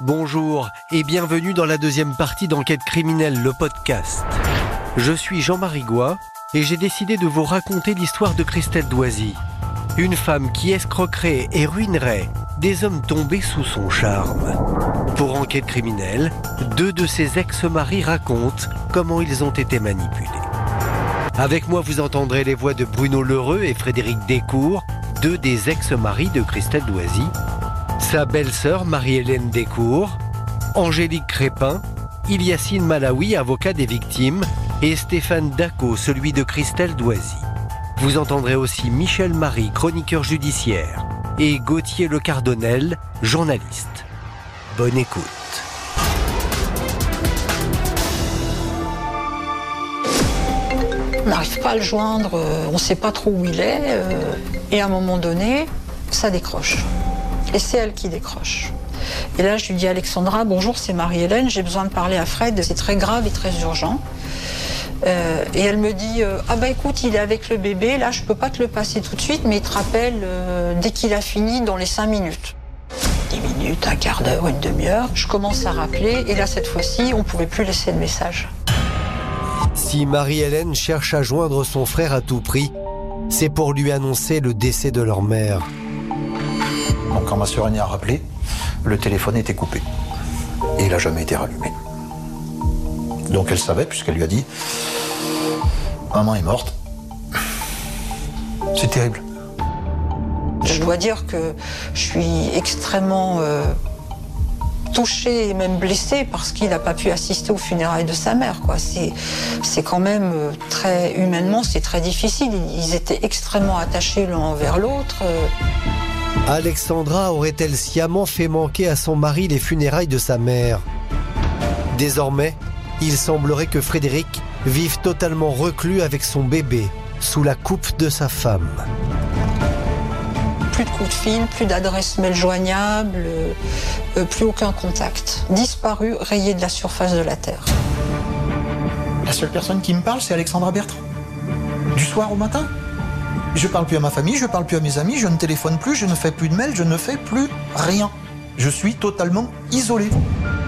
Bonjour et bienvenue dans la deuxième partie d'Enquête criminelle, le podcast. Je suis Jean-Marie Goua et j'ai décidé de vous raconter l'histoire de Christelle Doisy. Une femme qui escroquerait et ruinerait des hommes tombés sous son charme. Pour Enquête criminelle, deux de ses ex-maris racontent comment ils ont été manipulés. Avec moi, vous entendrez les voix de Bruno Lheureux et Frédéric Descours, deux des ex-maris de Christelle Doisy, sa belle-sœur Marie-Hélène Descours, Angélique Crépin, Iliassine Malawi, avocat des victimes, et Stéphane Daco, celui de Christelle Doisy. Vous entendrez aussi Michel Marie, chroniqueur judiciaire, et Gauthier Le Cardonnel, journaliste. Bonne écoute. On n'arrive pas à le joindre, euh, on ne sait pas trop où il est, euh, et à un moment donné, ça décroche. Et c'est elle qui décroche. Et là, je lui dis Alexandra, bonjour, c'est Marie-Hélène, j'ai besoin de parler à Fred, c'est très grave et très urgent. Euh, et elle me dit Ah bah écoute, il est avec le bébé, là je peux pas te le passer tout de suite, mais il te rappelle dès qu'il a fini dans les cinq minutes. 10 minutes, un quart d'heure, une demi-heure. Je commence à rappeler, et là cette fois-ci, on pouvait plus laisser de message. Si Marie-Hélène cherche à joindre son frère à tout prix, c'est pour lui annoncer le décès de leur mère. Donc quand ma soeur a rappelé, le téléphone était coupé. Et il n'a jamais été rallumé. Donc elle savait, puisqu'elle lui a dit Maman est morte. C'est terrible. Je dois dire que je suis extrêmement euh, touchée et même blessée parce qu'il n'a pas pu assister aux funérailles de sa mère. C'est quand même euh, très humainement, c'est très difficile. Ils étaient extrêmement attachés l'un envers l'autre. Alexandra aurait-elle sciemment fait manquer à son mari les funérailles de sa mère? Désormais, il semblerait que Frédéric vive totalement reclus avec son bébé, sous la coupe de sa femme. Plus de coups de fil, plus d'adresse mail joignable, euh, euh, plus aucun contact. Disparu, rayé de la surface de la Terre. La seule personne qui me parle, c'est Alexandra Bertrand. Du soir au matin? Je parle plus à ma famille, je parle plus à mes amis, je ne téléphone plus, je ne fais plus de mails, je ne fais plus rien. Je suis totalement isolé.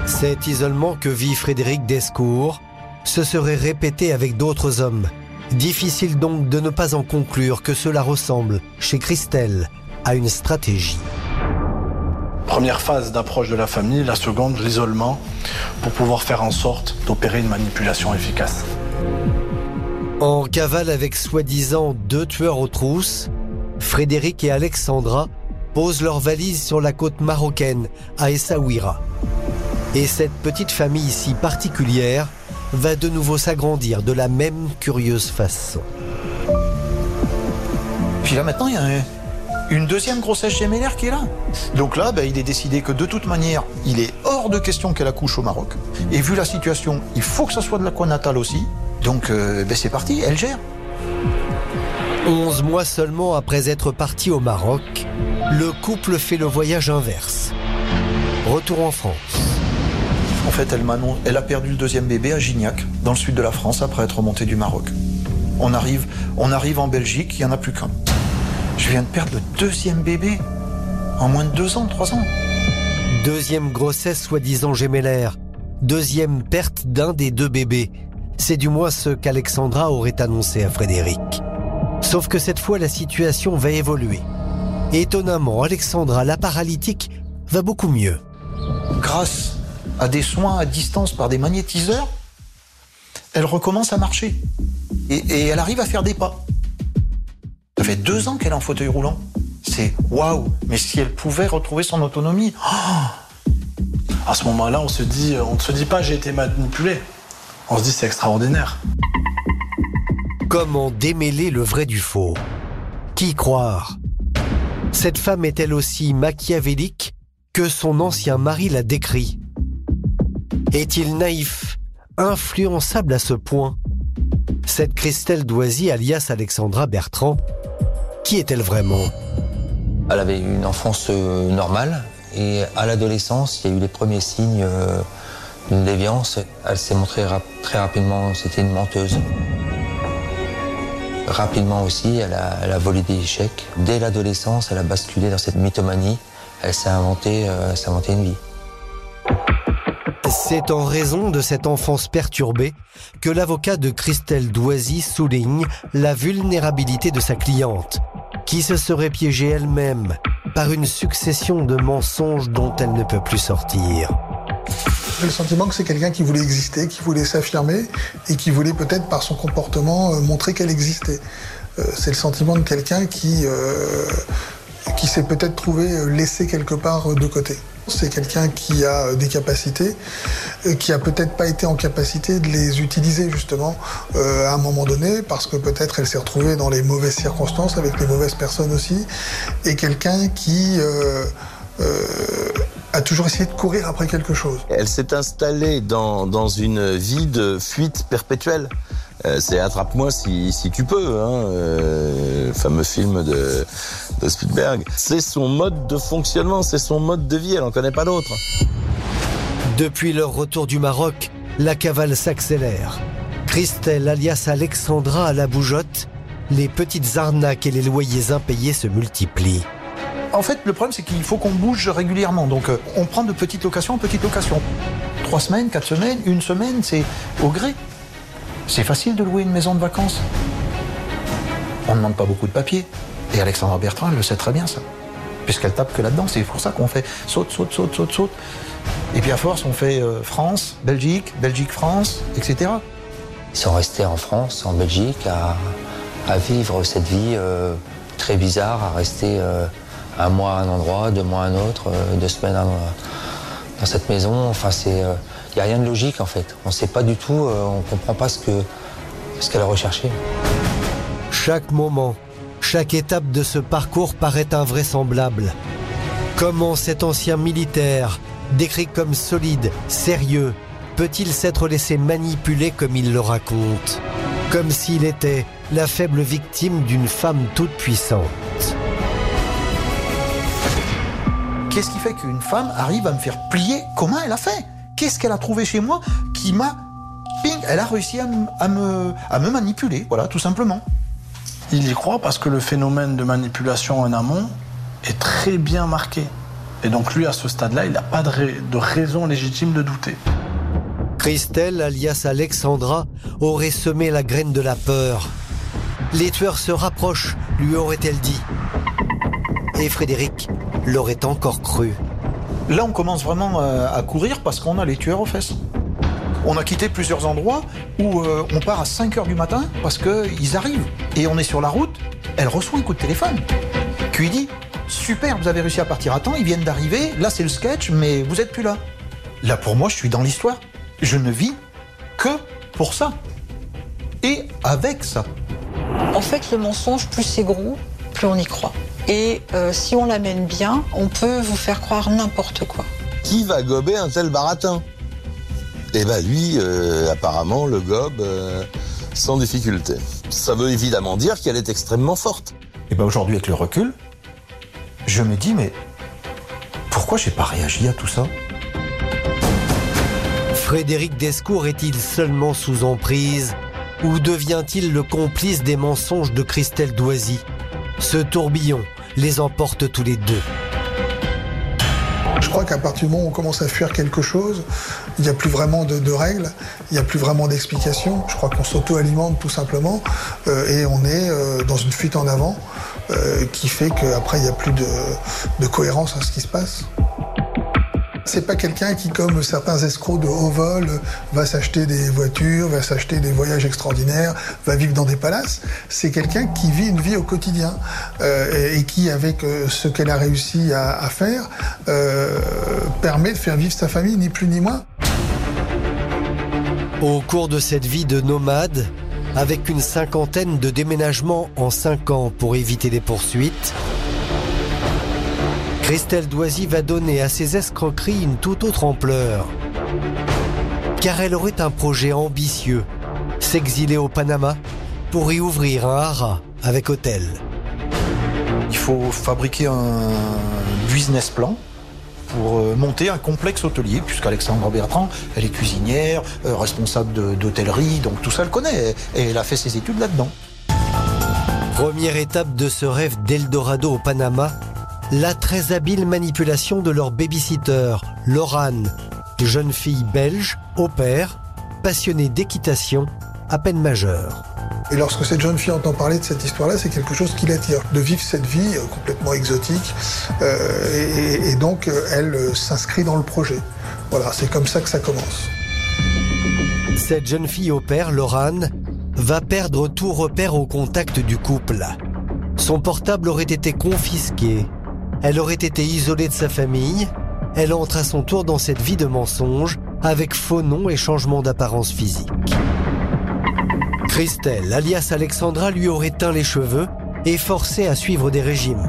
Cet isolement que vit Frédéric Descours se serait répété avec d'autres hommes. Difficile donc de ne pas en conclure que cela ressemble, chez Christelle, à une stratégie. Première phase d'approche de la famille, la seconde, l'isolement, pour pouvoir faire en sorte d'opérer une manipulation efficace. En cavale avec soi-disant deux tueurs aux trousses, Frédéric et Alexandra posent leurs valises sur la côte marocaine, à Essaouira. Et cette petite famille si particulière va de nouveau s'agrandir de la même curieuse façon. Puis là maintenant, il y a une deuxième grossesse gémellaire qui est là. Donc là, ben, il est décidé que de toute manière, il est hors de question qu'elle accouche au Maroc. Et vu la situation, il faut que ce soit de l'aquanatal aussi. Donc euh, ben, c'est parti, elle gère. Onze mois seulement après être parti au Maroc, le couple fait le voyage inverse. Retour en France. En fait, elle, elle a perdu le deuxième bébé à Gignac, dans le sud de la France, après être remontée du Maroc. On arrive, on arrive en Belgique, il n'y en a plus qu'un. Je viens de perdre le deuxième bébé en moins de deux ans, trois ans. Deuxième grossesse soi-disant gémellaire. Deuxième perte d'un des deux bébés. C'est du moins ce qu'Alexandra aurait annoncé à Frédéric. Sauf que cette fois, la situation va évoluer. Étonnamment, Alexandra, la paralytique, va beaucoup mieux. Grâce à des soins à distance par des magnétiseurs, elle recommence à marcher. Et, elle arrive à faire des pas. Fait deux ans qu'elle est en fauteuil roulant. C'est waouh Mais si elle pouvait retrouver son autonomie. Oh à ce moment-là, on se dit, on ne se dit pas j'ai été manipulé. On se dit c'est extraordinaire. Comment démêler le vrai du faux? Qui croire? Cette femme est elle aussi machiavélique que son ancien mari l'a décrit est-il naïf, influençable à ce point? Cette Christelle Doisy, alias Alexandra Bertrand, qui est-elle vraiment? Elle avait une enfance euh, normale et à l'adolescence, il y a eu les premiers signes euh, d'une déviance. Elle s'est montrée très rapidement, c'était une menteuse. Rapidement aussi, elle a, volé des échecs. Dès l'adolescence, elle a basculé dans cette mythomanie. Elle s'est inventé, euh, une vie. C'est en raison de cette enfance perturbée que l'avocat de Christelle Doisy souligne la vulnérabilité de sa cliente, qui se serait piégée elle-même par une succession de mensonges dont elle ne peut plus sortir. J'ai le sentiment que c'est quelqu'un qui voulait exister, qui voulait s'affirmer et qui voulait peut-être par son comportement euh, montrer qu'elle existait. Euh, c'est le sentiment de quelqu'un qui, euh, qui s'est peut-être trouvé laissé quelque part de côté. C'est quelqu'un qui a des capacités, qui a peut-être pas été en capacité de les utiliser justement à un moment donné, parce que peut-être elle s'est retrouvée dans les mauvaises circonstances avec les mauvaises personnes aussi, et quelqu'un qui a toujours essayé de courir après quelque chose. Elle s'est installée dans, dans une vie de fuite perpétuelle. Euh, c'est Attrape-moi si, si, tu peux, hein, euh, le fameux film de, de Spielberg. C'est son mode de fonctionnement, c'est son mode de vie, elle n'en connaît pas d'autre. Depuis leur retour du Maroc, la cavale s'accélère. Christelle, alias Alexandra à la bougeotte, les petites arnaques et les loyers impayés se multiplient. En fait, le problème, c'est qu'il faut qu'on bouge régulièrement. Donc, euh, on prend de petites locations en petites locations. Trois semaines, quatre semaines, une semaine, c'est au gré. C'est facile de louer une maison de vacances. On ne demande pas beaucoup de papiers. Et Alexandra Bertrand, elle le sait très bien, ça. Puisqu'elle tape que là-dedans. C'est pour ça qu'on fait saute, saute, saute, saute, saute. Et puis à force, on fait euh, France, Belgique, Belgique-France, etc. Ils sont restés en France, en Belgique, à, vivre cette vie euh, très bizarre, à rester un mois à un endroit, deux mois à un autre, euh, deux semaines dans cette maison. Enfin, c'est, il n'y a rien de logique en fait. On ne sait pas du tout, euh, on ne comprend pas ce, que, ce qu'elle a recherché. Chaque moment, chaque étape de ce parcours paraît invraisemblable. Comment cet ancien militaire, décrit comme solide, sérieux, peut-il s'être laissé manipuler comme il le raconte? Comme s'il était la faible victime d'une femme toute puissante. Qu'est-ce qui fait qu'une femme arrive à me faire plier? Comment elle a fait? Qu'est-ce qu'elle a trouvé chez moi qui m'a... Ping Elle a réussi à, me, à me manipuler, voilà, tout simplement. Il y croit parce que le phénomène de manipulation en amont est très bien marqué. Et donc lui, à ce stade-là, il n'a pas de, de, raison légitime de douter. Christelle, alias Alexandra, aurait semé la graine de la peur. Les tueurs se rapprochent, lui aurait-elle dit. Et Frédéric l'aurait encore cru. Là, on commence vraiment euh, à courir parce qu'on a les tueurs aux fesses. On a quitté plusieurs endroits où euh, on part à 5 heures du matin parce qu'ils arrivent. Et on est sur la route, elle reçoit un coup de téléphone. Qui dit Super, vous avez réussi à partir à temps, ils viennent d'arriver, là c'est le sketch, mais vous êtes plus là. Là pour moi, je suis dans l'histoire. Je ne vis que pour ça. Et avec ça. En fait, le mensonge, plus c'est gros, plus on y croit. Et euh, si on l'amène bien, on peut vous faire croire n'importe quoi. Qui va gober un tel baratin? Eh ben lui, euh, apparemment, le gobe euh, sans difficulté. Ça veut évidemment dire qu'elle est extrêmement forte. Et ben aujourd'hui, avec le recul, je me dis, mais pourquoi j'ai pas réagi à tout ça? Frédéric Descours est-il seulement sous emprise? Ou devient-il le complice des mensonges de Christelle Doisy? Ce tourbillon les emporte tous les deux. Je crois qu'à partir du moment où on commence à fuir quelque chose, il n'y a plus vraiment de, règles, il n'y a plus vraiment d'explications. Je crois qu'on s'auto-alimente tout simplement euh, et on est euh, dans une fuite en avant euh, qui fait qu'après il n'y a plus de cohérence à ce qui se passe. C'est pas quelqu'un qui, comme certains escrocs de haut vol, va s'acheter des voitures, va s'acheter des voyages extraordinaires, va vivre dans des palaces. C'est quelqu'un qui vit une vie au quotidien euh, et qui, avec euh, ce qu'elle a réussi à, faire, euh, permet de faire vivre sa famille, ni plus ni moins. Au cours de cette vie de nomade, avec une cinquantaine de déménagements en cinq ans pour éviter les poursuites, Christelle Doisy va donner à ses escroqueries une toute autre ampleur. Car elle aurait un projet ambitieux, s'exiler au Panama pour y ouvrir un haras avec hôtel. Il faut fabriquer un business plan pour euh, monter un complexe hôtelier, puisqu'Alexandre Bertrand, elle est cuisinière, euh, responsable d'hôtellerie, donc tout ça elle connaît, et elle a fait ses études là-dedans. Première étape de ce rêve d'Eldorado au Panama, la très habile manipulation de leur babysitter, Lorane, jeune fille belge, au père, passionnée d'équitation, à peine majeure. Et lorsque cette jeune fille entend parler de cette histoire-là, c'est quelque chose qui l'attire, de vivre cette vie euh, complètement exotique. Euh, et, et, donc, euh, elle s'inscrit dans le projet. Voilà, c'est comme ça que ça commence. Cette jeune fille au père, Lorane, va perdre tout repère au contact du couple. Son portable aurait été confisqué. Elle aurait été isolée de sa famille. Elle entre à son tour dans cette vie de mensonge avec faux noms et changement d'apparence physique. Christelle, alias Alexandra, lui aurait teint les cheveux et forcé à suivre des régimes.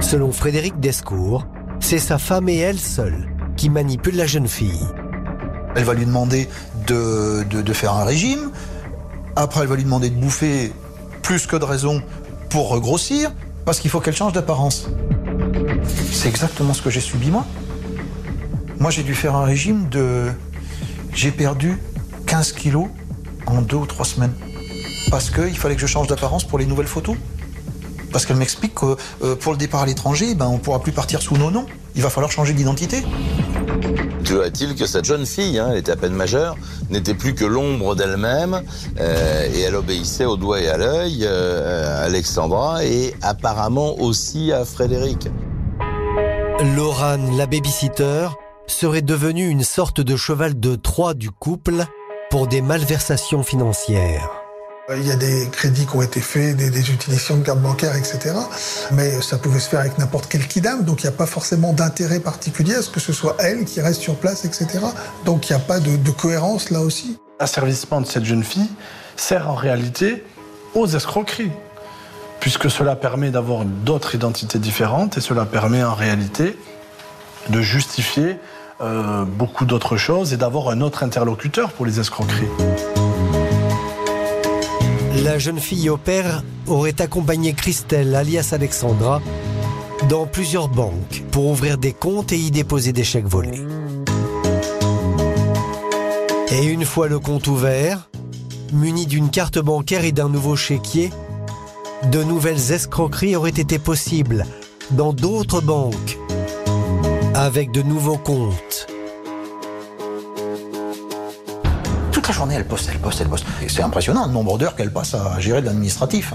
Selon Frédéric Descours, c'est sa femme et elle seule qui manipulent la jeune fille. Elle va lui demander de, de, de faire un régime. Après, elle va lui demander de bouffer plus que de raison pour regrossir, parce qu'il faut qu'elle change d'apparence. C'est exactement ce que j'ai subi moi. Moi, j'ai dû faire un régime de... J'ai perdu 15 kilos en deux ou trois semaines. Parce qu'il fallait que je change d'apparence pour les nouvelles photos. Parce qu'elle m'explique que euh, pour le départ à l'étranger, ben, on ne pourra plus partir sous nos noms. Il va falloir changer d'identité. Toujours est-il que cette jeune fille, hein, elle était à peine majeure, n'était plus que l'ombre d'elle-même, euh, et elle obéissait au doigt et à l'œil euh, à Alexandra et apparemment aussi à Frédéric? Lorane, la babysitter, serait devenue une sorte de cheval de Troie du couple pour des malversations financières. Il y a des crédits qui ont été faits, des, des utilisations de cartes bancaires, etc. Mais ça pouvait se faire avec n'importe quel kidam, donc il n'y a pas forcément d'intérêt particulier à ce que ce soit elle qui reste sur place, etc. Donc il n'y a pas de, de cohérence là aussi. L'asservissement de cette jeune fille sert en réalité aux escroqueries, puisque cela permet d'avoir d'autres identités différentes et cela permet en réalité de justifier euh, beaucoup d'autres choses et d'avoir un autre interlocuteur pour les escroqueries. La jeune fille au père aurait accompagné Christelle, alias Alexandra, dans plusieurs banques pour ouvrir des comptes et y déposer des chèques volés. Et une fois le compte ouvert, muni d'une carte bancaire et d'un nouveau chéquier, de nouvelles escroqueries auraient été possibles dans d'autres banques, avec de nouveaux comptes. Toute la journée, elle poste, elle poste, elle poste. C'est impressionnant le nombre d'heures qu'elle passe à gérer de l'administratif.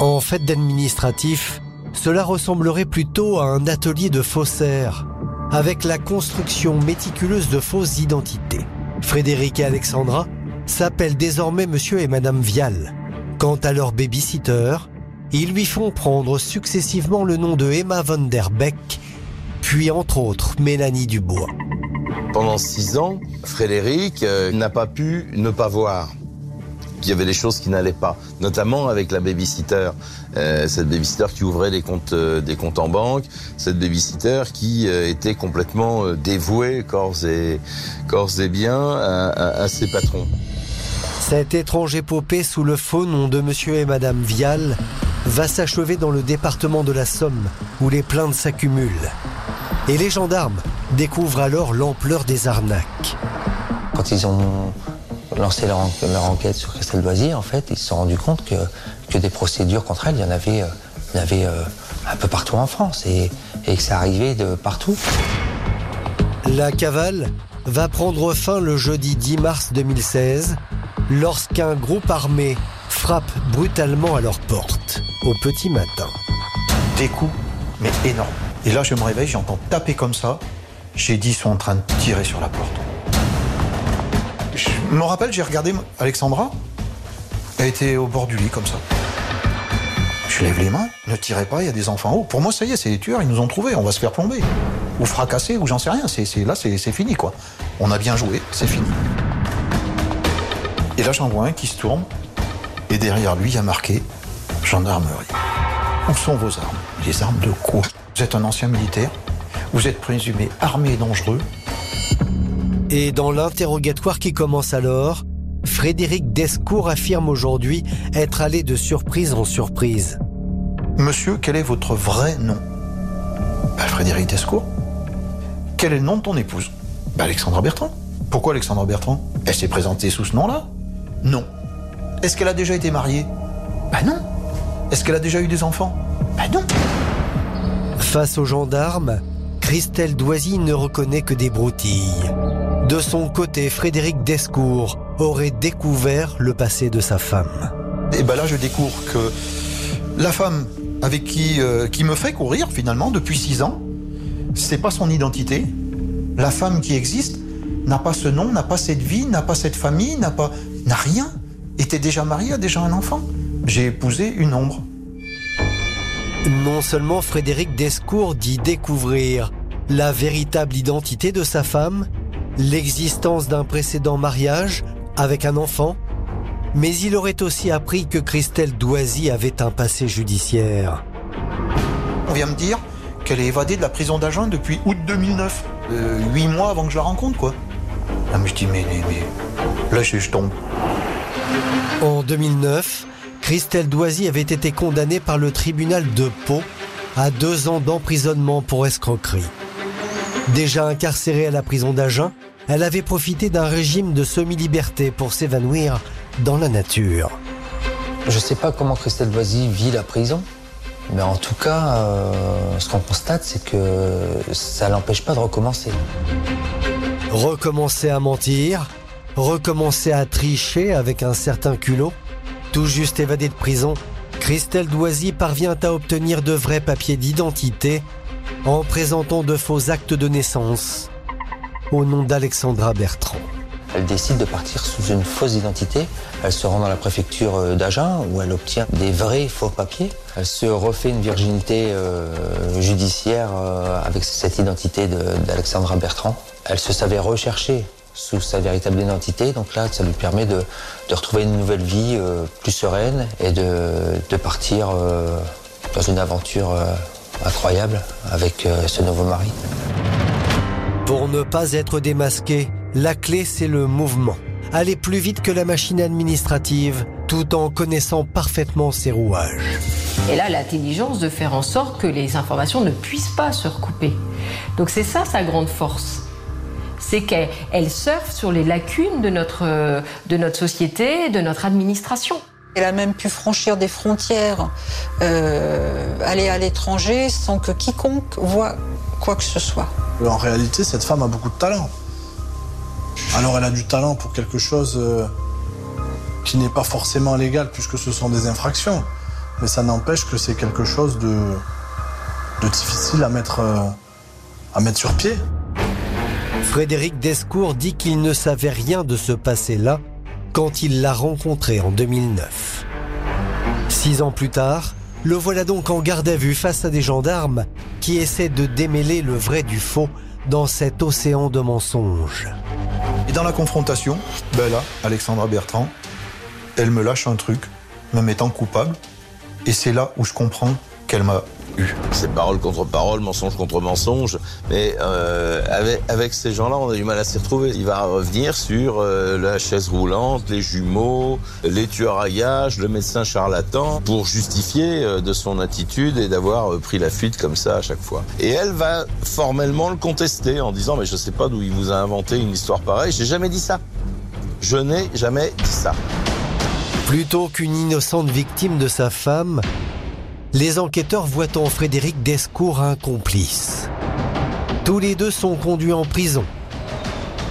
En fait d'administratif, cela ressemblerait plutôt à un atelier de faussaires, avec la construction méticuleuse de fausses identités. Frédéric et Alexandra s'appellent désormais Monsieur et Madame Vial. Quant à leur babysitter, ils lui font prendre successivement le nom de Emma von der Beck, puis entre autres Mélanie Dubois. Pendant six ans, Frédéric euh, n'a pas pu ne pas voir qu'il y avait des choses qui n'allaient pas, notamment avec la babysitter. Euh, cette babysitter qui ouvrait des comptes, euh, des comptes en banque, cette babysitter qui était complètement dévouée corps et, corps à ses patrons. Cette étrange épopée sous le faux nom de Monsieur et Madame Vial va s'achever dans le département de la Somme, où les plaintes s'accumulent. Et les gendarmes découvrent alors l'ampleur des arnaques. Quand ils ont lancé leur, en- leur enquête sur Christelle Doisy, en fait, ils se sont rendus compte que, que des procédures contre elle, il y en avait, il y en avait euh, un peu partout en France et, et que ça arrivait de partout. La cavale va prendre fin le jeudi 10 mars 2016, lorsqu'un groupe armé frappe brutalement à leur porte, au petit matin. Des coups, mais énormes. Et là, je me réveille, j'entends taper comme ça. J'ai dit, ils sont en train de tirer sur la porte. Je me rappelle, j'ai regardé Alexandra. Elle était au bord du lit, comme ça. Je lève les mains, ne tirez pas, il y a des enfants en haut. Pour moi, ça y est, c'est les tueurs, ils nous ont trouvés, on va se faire plomber. Ou fracasser, ou j'en sais rien. Là, c'est fini, quoi. On a bien joué, c'est fini. Et là, j'en vois un qui se tourne, et derrière lui, il y a marqué gendarmerie. Où sont vos armes? Les armes de quoi? Vous êtes un ancien militaire, vous êtes présumé armé et dangereux? Et dans l'interrogatoire qui commence alors, Frédéric Descours affirme aujourd'hui être allé de surprise en surprise. Monsieur, quel est votre vrai nom? Bah, Frédéric Descours. Quel est le nom de ton épouse? Bah, Alexandra Bertrand. Pourquoi Alexandra Bertrand? Elle s'est présentée sous ce nom-là Non. Est-ce qu'elle a déjà été mariée? Bah non. Est-ce qu'elle a déjà eu des enfants? Bah non. Face aux gendarmes, Christelle Doisy ne reconnaît que des broutilles. De son côté, Frédéric Descours aurait découvert le passé de sa femme. Et ben là, je découvre que la femme avec qui, euh, qui me fait courir finalement depuis six ans, c'est pas son identité. La femme qui existe n'a pas ce nom, n'a pas cette vie, n'a pas cette famille, n'a pas, n'a rien. Était déjà mariée, a déjà un enfant. J'ai épousé une ombre. Non seulement Frédéric Descours dit découvrir la véritable identité de sa femme, l'existence d'un précédent mariage avec un enfant, mais il aurait aussi appris que Christelle Doisy avait un passé judiciaire. On vient me dire qu'elle est évadée de la prison d'agent depuis août 2009. Euh, huit mois avant que je la rencontre, quoi. Mais je dis, mais, mais, mais... là, je, je tombe. En 2009, Christelle Doisy avait été condamnée par le tribunal de Pau à deux ans d'emprisonnement pour escroquerie. Déjà incarcérée à la prison d'Agen, elle avait profité d'un régime de semi-liberté pour s'évanouir dans la nature. Je ne sais pas comment Christelle Doisy vit la prison, mais en tout cas, euh, ce qu'on constate, c'est que ça l'empêche pas de recommencer. Recommencer à mentir, recommencer à tricher avec un certain culot, tout juste évadée de prison, Christelle Doisy parvient à obtenir de vrais papiers d'identité en présentant de faux actes de naissance au nom d'Alexandra Bertrand. Elle décide de partir sous une fausse identité. Elle se rend dans la préfecture euh, d'Agen où elle obtient des vrais faux papiers. Elle se refait une virginité euh, judiciaire euh, avec cette identité de- d'Alexandra Bertrand. Elle se savait recherchée sous sa véritable identité. Donc là, ça lui permet de, retrouver une nouvelle vie plus sereine et de, de partir dans une aventure incroyable avec ce nouveau mari. Pour ne pas être démasqué, la clé c'est le mouvement. Aller plus vite que la machine administrative tout en connaissant parfaitement ses rouages. Elle a l'intelligence de faire en sorte que les informations ne puissent pas se recouper. Donc c'est ça sa grande force. C'est qu'elle elle surfe sur les lacunes de notre, de notre société, de notre administration. Elle a même pu franchir des frontières, euh, aller à l'étranger sans que quiconque voit quoi que ce soit. En réalité, cette femme a beaucoup de talent. Alors elle a du talent pour quelque chose euh, qui n'est pas forcément légal puisque ce sont des infractions. Mais ça n'empêche que c'est quelque chose de, difficile à mettre, euh, à mettre sur pied. Frédéric Descours dit qu'il ne savait rien de ce passé-là quand il l'a rencontré en 2009. Six ans plus tard, le voilà donc en garde à vue face à des gendarmes qui essaient de démêler le vrai du faux dans cet océan de mensonges. Et dans la confrontation, là, Alexandra Bertrand, elle me lâche un truc, me mettant coupable. Et c'est là où je comprends qu'elle m'a eu. C'est parole contre parole, mensonge contre mensonge. Mais euh, avec, avec ces gens-là, on a du mal à s'y retrouver. Il va revenir sur euh, la chaise roulante, les jumeaux, les tueurs à gages, le médecin charlatan, pour justifier euh, de son attitude et d'avoir euh, pris la fuite comme ça à chaque fois. Et elle va formellement le contester en disant mais je sais pas d'où il vous a inventé une histoire pareille. J'ai jamais dit ça. Je n'ai jamais dit ça. Plutôt qu'une innocente victime de sa femme, les enquêteurs voient en Frédéric Descours un complice. Tous les deux sont conduits en prison.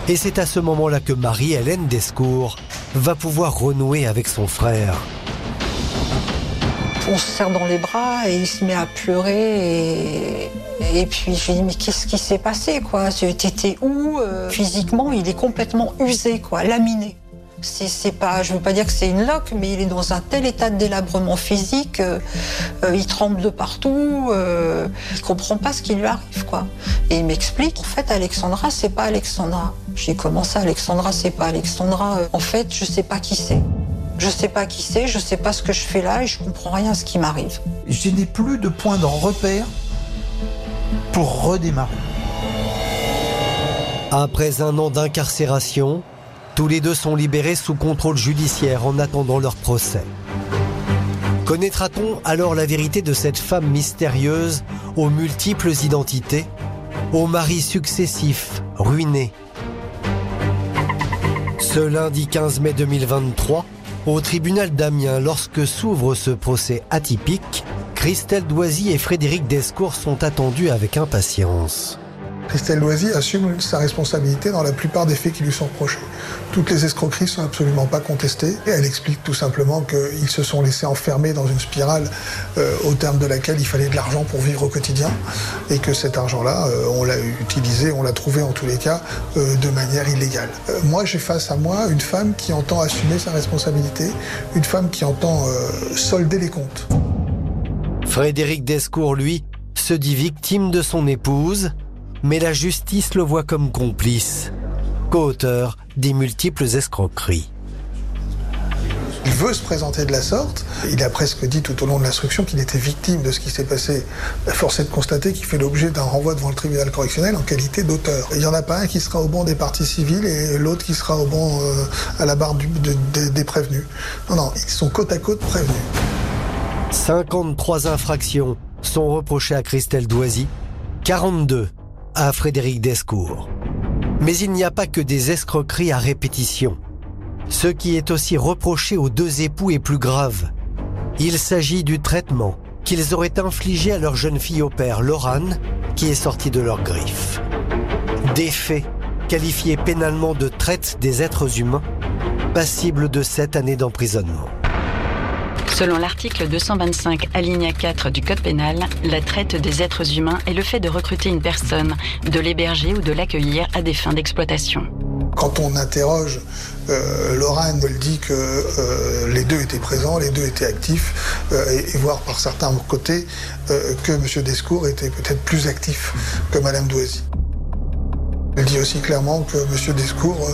Et c'est à ce moment-là que Marie-Hélène Descours va pouvoir renouer avec son frère. On se serre dans les bras et il se met à pleurer. Et, puis je lui dis mais qu'est-ce qui s'est passé quoi? T'étais où Euh, Physiquement, il est complètement usé quoi, laminé. C'est pas, je veux pas dire que c'est une loque, mais il est dans un tel état de délabrement physique, euh, euh, il tremble de partout, euh, il comprend pas ce qui lui arrive quoi. Et il m'explique en fait Alexandra c'est pas Alexandra. J'ai commencé Alexandra c'est pas Alexandra. Euh, En fait je sais pas qui c'est. Je sais pas qui c'est, je sais pas ce que je fais là et je comprends rien à ce qui m'arrive. Je n'ai plus de point de repère pour redémarrer. Après un an d'incarcération, tous les deux sont libérés sous contrôle judiciaire en attendant leur procès. Connaîtra-t-on alors la vérité de cette femme mystérieuse aux multiples identités, aux maris successifs, ruinés? Ce lundi 15 mai 2023, au tribunal d'Amiens, lorsque s'ouvre ce procès atypique, Christelle Doisy et Frédéric Descours sont attendus avec impatience. Christelle Loisy assume sa responsabilité dans la plupart des faits qui lui sont reprochés. Toutes les escroqueries sont absolument pas contestées. Et elle explique tout simplement qu'ils se sont laissés enfermer dans une spirale euh, au terme de laquelle il fallait de l'argent pour vivre au quotidien et que cet argent-là, euh, on l'a utilisé, on l'a trouvé en tous les cas euh, de manière illégale. moi, j'ai face à moi une femme qui entend assumer sa responsabilité, une femme qui entend solder les comptes. Frédéric Descours, lui, se dit victime de son épouse, mais la justice le voit comme complice, co-auteur des multiples escroqueries. Il veut se présenter de la sorte. Il a presque dit tout au long de l'instruction qu'il était victime de ce qui s'est passé. Force est de constater qu'il fait l'objet d'un renvoi devant le tribunal correctionnel en qualité d'auteur. Il n'y en a pas un qui sera au banc des parties civiles et l'autre qui sera au banc euh, à la barre des prévenus. Non, non, ils sont côte à côte prévenus. 53 infractions sont reprochées à Christelle Doisy, 42 à Frédéric Descours. Mais il n'y a pas que des escroqueries à répétition. Ce qui est aussi reproché aux deux époux est plus grave. Il s'agit du traitement qu'ils auraient infligé à leur jeune fille au père, Lorane, qui est sortie de leur griffe. Des faits qualifiés pénalement de traite des êtres humains, passibles de sept années d'emprisonnement. Selon l'article 225 alinéa 4 du Code pénal, la traite des êtres humains est le fait de recruter une personne, de l'héberger ou de l'accueillir à des fins d'exploitation. Quand on interroge euh, Lorraine, elle dit que euh, les deux étaient présents, les deux étaient actifs, euh, et, voir par certains côtés euh, que M. Descours était peut-être plus actif que Mme Doisy. Elle dit aussi clairement que M. Descours,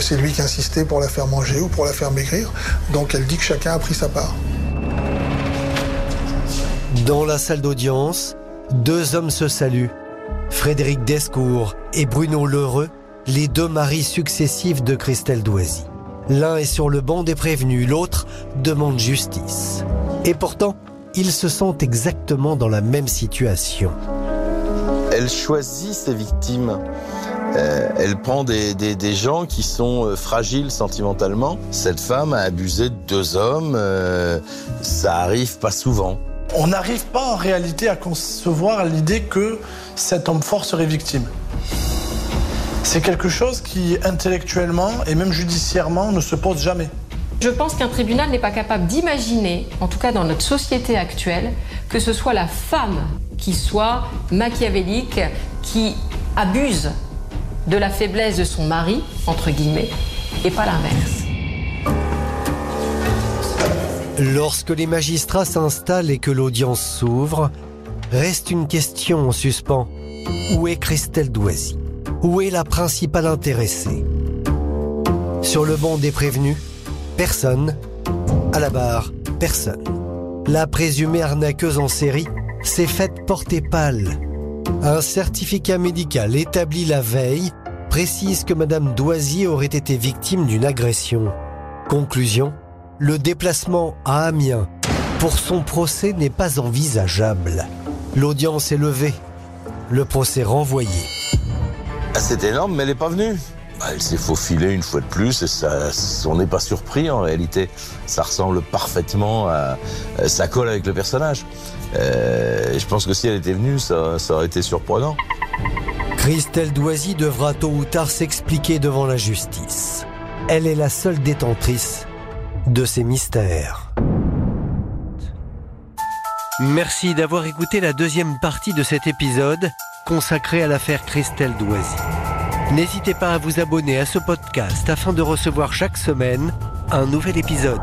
c'est lui qui insistait pour la faire manger ou pour la faire maigrir, donc elle dit que chacun a pris sa part. Dans la salle d'audience, deux hommes se saluent. Frédéric Descours et Bruno Lheureux les deux maris successifs de Christelle Doisy. L'un est sur le banc des prévenus, l'autre demande justice. Et pourtant, ils se sentent exactement dans la même situation. Elle choisit ses victimes. Euh, elle prend des, gens qui sont euh, fragiles sentimentalement. Cette femme a abusé de deux hommes. Euh, ça arrive pas souvent. On n'arrive pas en réalité à concevoir l'idée que cet homme fort serait victime. C'est quelque chose qui, intellectuellement et même judiciairement, ne se pose jamais. Je pense qu'un tribunal n'est pas capable d'imaginer, en tout cas dans notre société actuelle, que ce soit la femme qui soit machiavélique, qui abuse de la faiblesse de son mari, entre guillemets, et pas l'inverse. Lorsque les magistrats s'installent et que l'audience s'ouvre, reste une question en suspens. Où est Christelle Doisy où est la principale intéressée? Sur le banc des prévenus, personne. À la barre, personne. La présumée arnaqueuse en série s'est faite porter pâle. Un certificat médical établi la veille précise que Madame Doisy aurait été victime d'une agression. Conclusion, le déplacement à Amiens pour son procès n'est pas envisageable. L'audience est levée, le procès renvoyé. Ah, c'est énorme, mais elle n'est pas venue. Bah, elle s'est faufilée une fois de plus et ça, on n'est pas surpris en réalité. Ça ressemble parfaitement à, ça colle avec le personnage. Euh, je pense que si elle était venue, ça, ça aurait été surprenant. Christelle Doisy devra tôt ou tard s'expliquer devant la justice. Elle est la seule détentrice de ces mystères. Merci d'avoir écouté la deuxième partie de cet épisode consacré à l'affaire Christelle Doisy. N'hésitez pas à vous abonner à ce podcast afin de recevoir chaque semaine un nouvel épisode.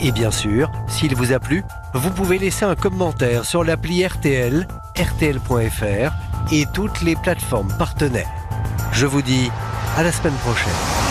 Et bien sûr, s'il vous a plu, vous pouvez laisser un commentaire sur l'appli RTL, rtl.fr et toutes les plateformes partenaires. Je vous dis à la semaine prochaine.